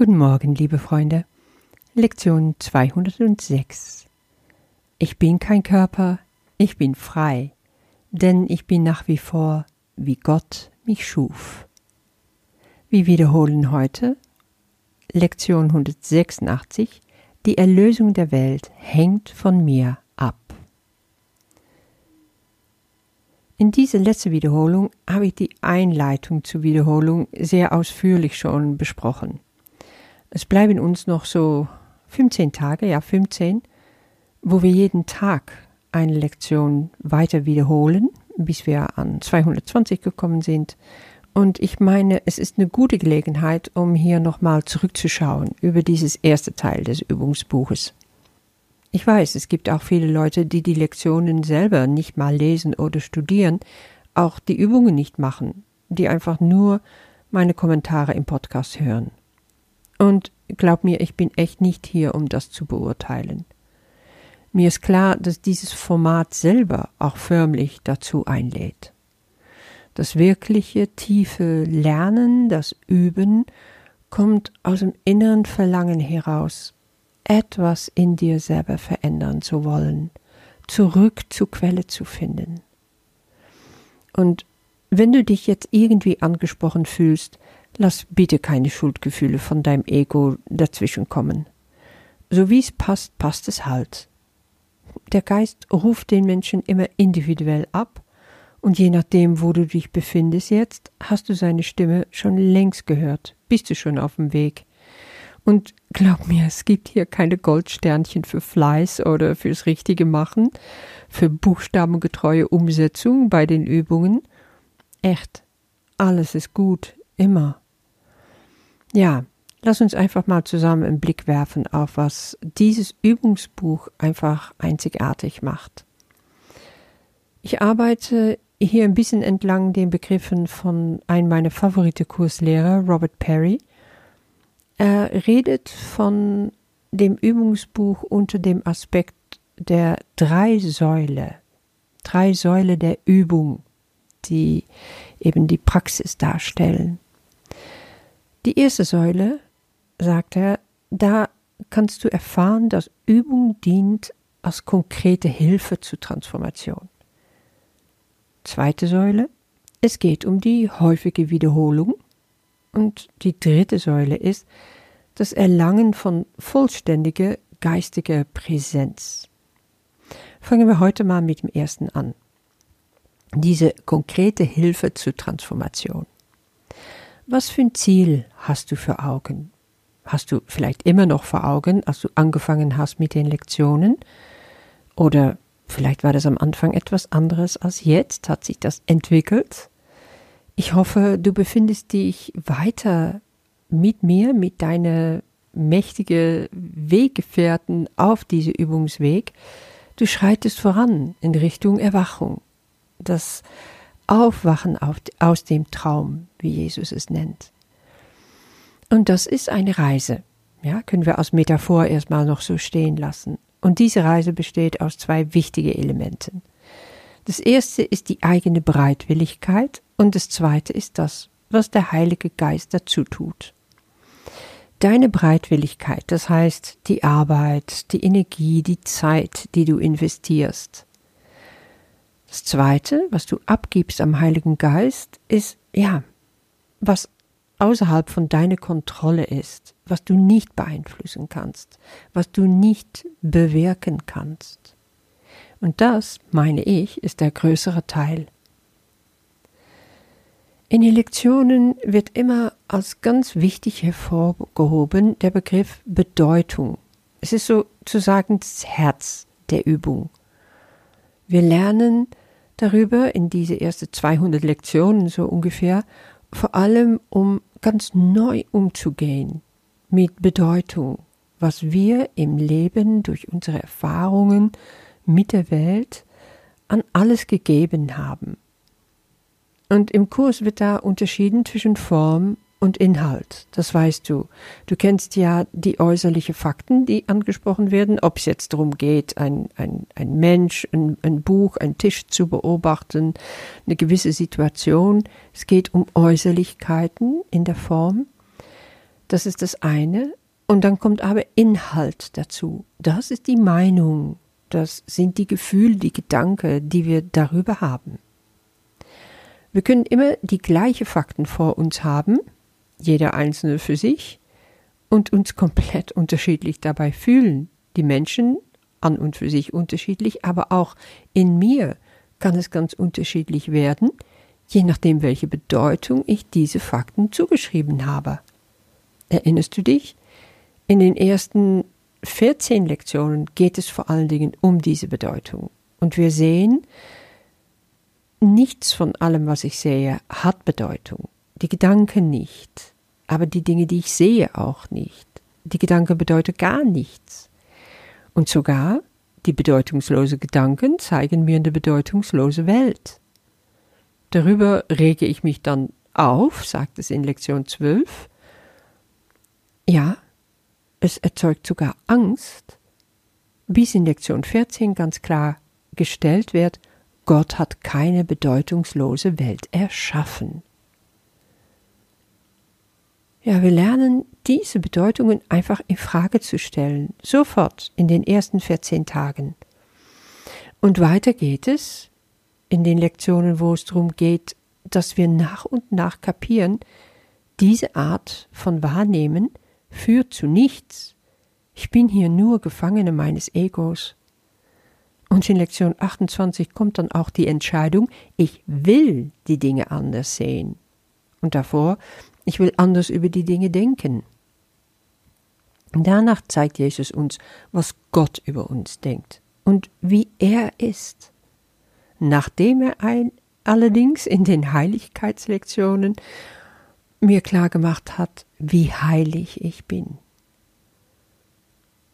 Guten Morgen, liebe Freunde. Lektion 206. Ich bin kein Körper, ich bin frei, denn ich bin nach wie vor, wie Gott mich schuf. Wir wiederholen heute Lektion 186. Die Erlösung der Welt hängt von mir ab. In dieser letzten Wiederholung habe ich die Einleitung zur Wiederholung sehr ausführlich schon besprochen. Es bleiben uns noch so 15 Tage, ja 15, wo wir jeden Tag eine Lektion weiter wiederholen, bis wir an 220 gekommen sind. Und ich meine, es ist eine gute Gelegenheit, um hier nochmal zurückzuschauen über dieses erste Teil des Übungsbuches. Ich weiß, es gibt auch viele Leute, die die Lektionen selber nicht mal lesen oder studieren, auch die Übungen nicht machen, die einfach nur meine Kommentare im Podcast hören. Und glaub mir, ich bin echt nicht hier, um das zu beurteilen. Mir ist klar, dass dieses Format selber auch förmlich dazu einlädt. Das wirkliche, tiefe Lernen, das Üben, kommt aus dem inneren Verlangen heraus, etwas in dir selber verändern zu wollen, zurück zur Quelle zu finden. Und wenn du dich jetzt irgendwie angesprochen fühlst, Lass bitte keine Schuldgefühle von deinem Ego dazwischenkommen. So wie es passt, passt es halt. Der Geist ruft den Menschen immer individuell ab, und je nachdem, wo du dich befindest jetzt, hast du seine Stimme schon längst gehört, bist du schon auf dem Weg. Und glaub mir, es gibt hier keine Goldsternchen für Fleiß oder fürs richtige Machen, für buchstabengetreue Umsetzung bei den Übungen. Echt, alles ist gut, immer. Ja, lass uns einfach mal zusammen einen Blick werfen auf, was dieses Übungsbuch einfach einzigartig macht. Ich arbeite hier ein bisschen entlang den Begriffen von einem meiner favoriten Kurslehrer, Robert Perry. Er redet von dem Übungsbuch unter dem Aspekt der drei Säule, drei Säule der Übung, die eben die Praxis darstellen. Die erste Säule, sagt er, da kannst du erfahren, dass Übung dient als konkrete Hilfe zur Transformation. Zweite Säule, es geht um die häufige Wiederholung. Und die dritte Säule ist das Erlangen von vollständiger geistiger Präsenz. Fangen wir heute mal mit dem ersten an. Diese konkrete Hilfe zur Transformation. Was für ein Ziel hast du für Augen? Hast du vielleicht immer noch vor Augen, als du angefangen hast mit den Lektionen? Oder vielleicht war das am Anfang etwas anderes als jetzt? Hat sich das entwickelt? Ich hoffe, du befindest dich weiter mit mir, mit deiner mächtigen Weggefährten auf diesem Übungsweg. Du schreitest voran in Richtung Erwachung. Das Aufwachen aus dem Traum, wie Jesus es nennt. Und das ist eine Reise. Ja, können wir als Metaphor erstmal noch so stehen lassen. Und diese Reise besteht aus zwei wichtigen Elementen. Das erste ist die eigene Bereitwilligkeit und das zweite ist das, was der Heilige Geist dazu tut. Deine Bereitwilligkeit, das heißt die Arbeit, die Energie, die Zeit, die du investierst, das Zweite, was du abgibst am Heiligen Geist, ist, ja, was außerhalb von deiner Kontrolle ist, was du nicht beeinflussen kannst, was du nicht bewirken kannst. Und das, meine ich, ist der größere Teil. In den Lektionen wird immer als ganz wichtig hervorgehoben der Begriff Bedeutung. Es ist sozusagen das Herz der Übung. Wir lernen darüber in diese ersten 200 Lektionen so ungefähr, vor allem um ganz neu umzugehen mit Bedeutung, was wir im Leben durch unsere Erfahrungen mit der Welt an alles gegeben haben. Und im Kurs wird da unterschieden zwischen Form und Inhalt. Das weißt du. Du kennst ja die äußerlichen Fakten, die angesprochen werden, ob es jetzt darum geht, ein, ein, ein Mensch, ein, ein Buch, ein Tisch zu beobachten, eine gewisse Situation. Es geht um Äußerlichkeiten in der Form. Das ist das eine. Und dann kommt aber Inhalt dazu. Das ist die Meinung. Das sind die Gefühle, die Gedanken, die wir darüber haben. Wir können immer die gleichen Fakten vor uns haben, jeder einzelne für sich, und uns komplett unterschiedlich dabei fühlen. Die Menschen an und für sich unterschiedlich, aber auch in mir kann es ganz unterschiedlich werden, je nachdem, welche Bedeutung ich diese Fakten zugeschrieben habe. Erinnerst du dich? In den ersten 14 Lektionen geht es vor allen Dingen um diese Bedeutung. Und wir sehen, nichts von allem, was ich sehe, hat Bedeutung. Die Gedanken nicht, aber die Dinge, die ich sehe, auch nicht. Die Gedanken bedeuten gar nichts. Und sogar die bedeutungslose Gedanken zeigen mir eine bedeutungslose Welt. Darüber rege ich mich dann auf, sagt es in Lektion 12. Ja, es erzeugt sogar Angst, bis in Lektion 14 ganz klar gestellt wird, Gott hat keine bedeutungslose Welt erschaffen. Ja, wir lernen diese Bedeutungen einfach in Frage zu stellen, sofort in den ersten 14 Tagen. Und weiter geht es in den Lektionen, wo es darum geht, dass wir nach und nach kapieren, diese Art von Wahrnehmen führt zu nichts. Ich bin hier nur Gefangene meines Egos. Und in Lektion 28 kommt dann auch die Entscheidung, ich will die Dinge anders sehen. Und davor ich will anders über die Dinge denken. Danach zeigt Jesus uns, was Gott über uns denkt und wie er ist. Nachdem er ein, allerdings in den Heiligkeitslektionen mir klargemacht hat, wie heilig ich bin.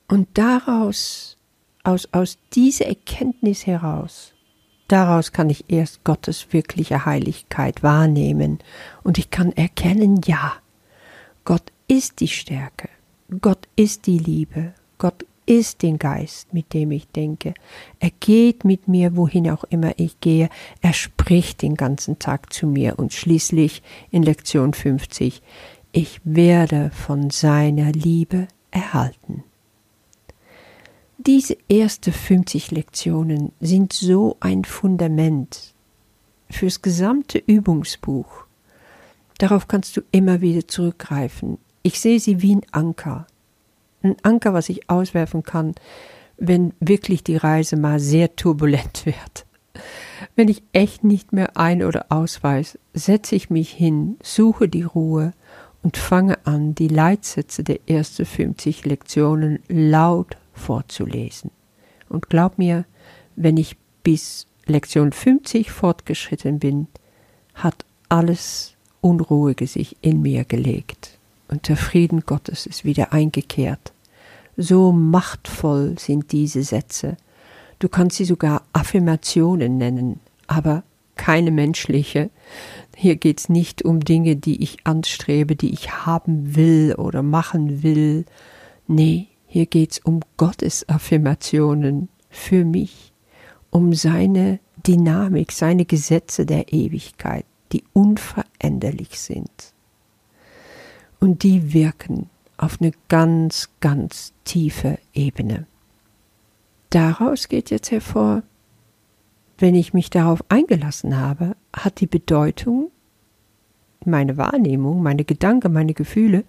Und daraus, aus, aus dieser Erkenntnis heraus, Daraus kann ich erst Gottes wirkliche Heiligkeit wahrnehmen und ich kann erkennen, ja, Gott ist die Stärke, Gott ist die Liebe, Gott ist den Geist, mit dem ich denke. Er geht mit mir, wohin auch immer ich gehe. Er spricht den ganzen Tag zu mir und schließlich in Lektion 50, ich werde von seiner Liebe erhalten. Diese ersten 50 Lektionen sind so ein Fundament fürs gesamte Übungsbuch. Darauf kannst du immer wieder zurückgreifen. Ich sehe sie wie ein Anker. Ein Anker, was ich auswerfen kann, wenn wirklich die Reise mal sehr turbulent wird. Wenn ich echt nicht mehr ein- oder ausweise, setze ich mich hin, suche die Ruhe und fange an, die Leitsätze der ersten 50 Lektionen laut vorzulesen. Und glaub mir, wenn ich bis Lektion 50 fortgeschritten bin, hat alles Unruhige sich in mir gelegt und der Frieden Gottes ist wieder eingekehrt. So machtvoll sind diese Sätze. Du kannst sie sogar Affirmationen nennen, aber keine menschliche. Hier geht's nicht um Dinge, die ich anstrebe, die ich haben will oder machen will. Nee, hier geht's um Gottes Affirmationen für mich, um seine Dynamik, seine Gesetze der Ewigkeit, die unveränderlich sind. Und die wirken auf eine ganz, ganz tiefe Ebene. Daraus geht jetzt hervor, wenn ich mich darauf eingelassen habe, hat die Bedeutung, meine Wahrnehmung, meine Gedanken, meine Gefühle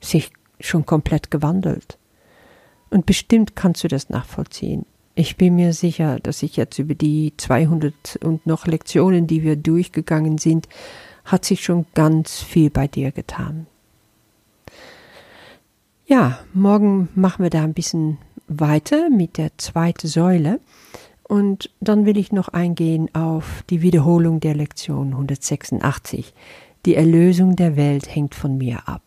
sich schon komplett gewandelt. Und bestimmt kannst du das nachvollziehen. Ich bin mir sicher, dass ich jetzt über die 200 und noch Lektionen, die wir durchgegangen sind, hat sich schon ganz viel bei dir getan. Ja, morgen machen wir da ein bisschen weiter mit der zweiten Säule und dann will ich noch eingehen auf die Wiederholung der Lektion 186. Die Erlösung der Welt hängt von mir ab.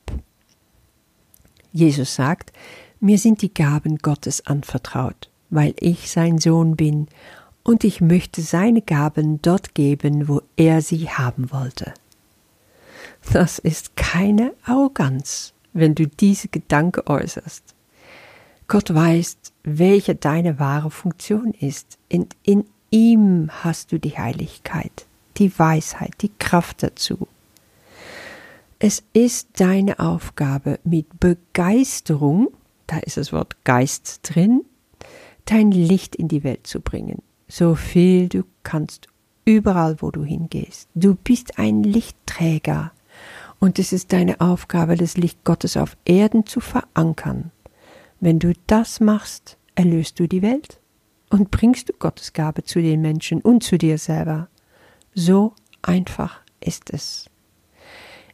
Jesus sagt, mir sind die Gaben Gottes anvertraut, weil ich sein Sohn bin, und ich möchte seine Gaben dort geben, wo er sie haben wollte. Das ist keine Arroganz, wenn du diese Gedanke äußerst. Gott weiß, welche deine wahre Funktion ist, und in ihm hast du die Heiligkeit, die Weisheit, die Kraft dazu. Es ist deine Aufgabe, mit Begeisterung, da ist das Wort Geist drin, dein Licht in die Welt zu bringen, so viel du kannst, überall wo du hingehst. Du bist ein Lichtträger und es ist deine Aufgabe, das Licht Gottes auf Erden zu verankern. Wenn du das machst, erlöst du die Welt und bringst du Gottes Gabe zu den Menschen und zu dir selber. So einfach ist es.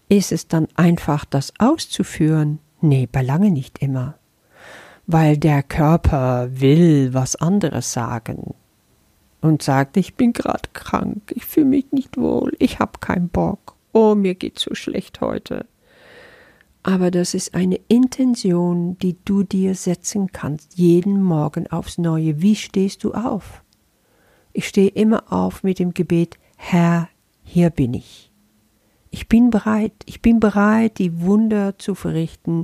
Ist es dann einfach, das auszuführen? Nee, belange nicht immer. Weil der Körper will was anderes sagen und sagt, ich bin gerade krank, ich fühle mich nicht wohl, ich habe keinen Bock, oh, mir geht's so schlecht heute. Aber das ist eine Intention, die du dir setzen kannst, jeden Morgen aufs Neue. Wie stehst du auf? Ich stehe immer auf mit dem Gebet, Herr, hier bin ich. Ich bin bereit, ich bin bereit, die Wunder zu verrichten,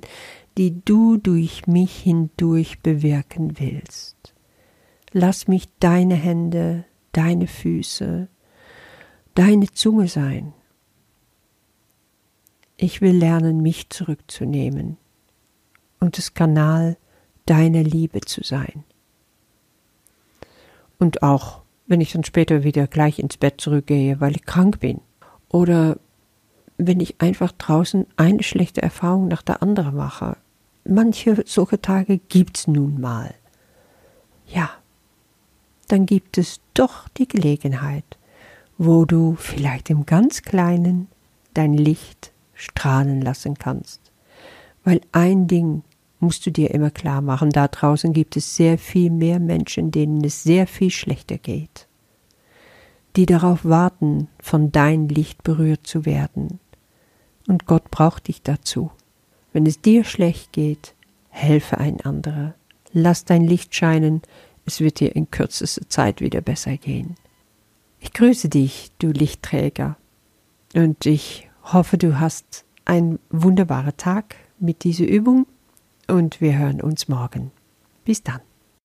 die du durch mich hindurch bewirken willst. Lass mich deine Hände, deine Füße, deine Zunge sein. Ich will lernen, mich zurückzunehmen und das Kanal deiner Liebe zu sein. Und auch wenn ich dann später wieder gleich ins Bett zurückgehe, weil ich krank bin. Oder wenn ich einfach draußen eine schlechte Erfahrung nach der anderen mache. Manche solche Tage gibt's nun mal. Ja, dann gibt es doch die Gelegenheit, wo du vielleicht im ganz Kleinen dein Licht strahlen lassen kannst. Weil ein Ding musst du dir immer klar machen, da draußen gibt es sehr viel mehr Menschen, denen es sehr viel schlechter geht, die darauf warten, von dein Licht berührt zu werden. Und Gott braucht dich dazu. Wenn es dir schlecht geht, helfe ein anderer. Lass dein Licht scheinen, es wird dir in kürzester Zeit wieder besser gehen. Ich grüße dich, du Lichtträger, und ich hoffe, du hast einen wunderbaren Tag mit dieser Übung und wir hören uns morgen. Bis dann.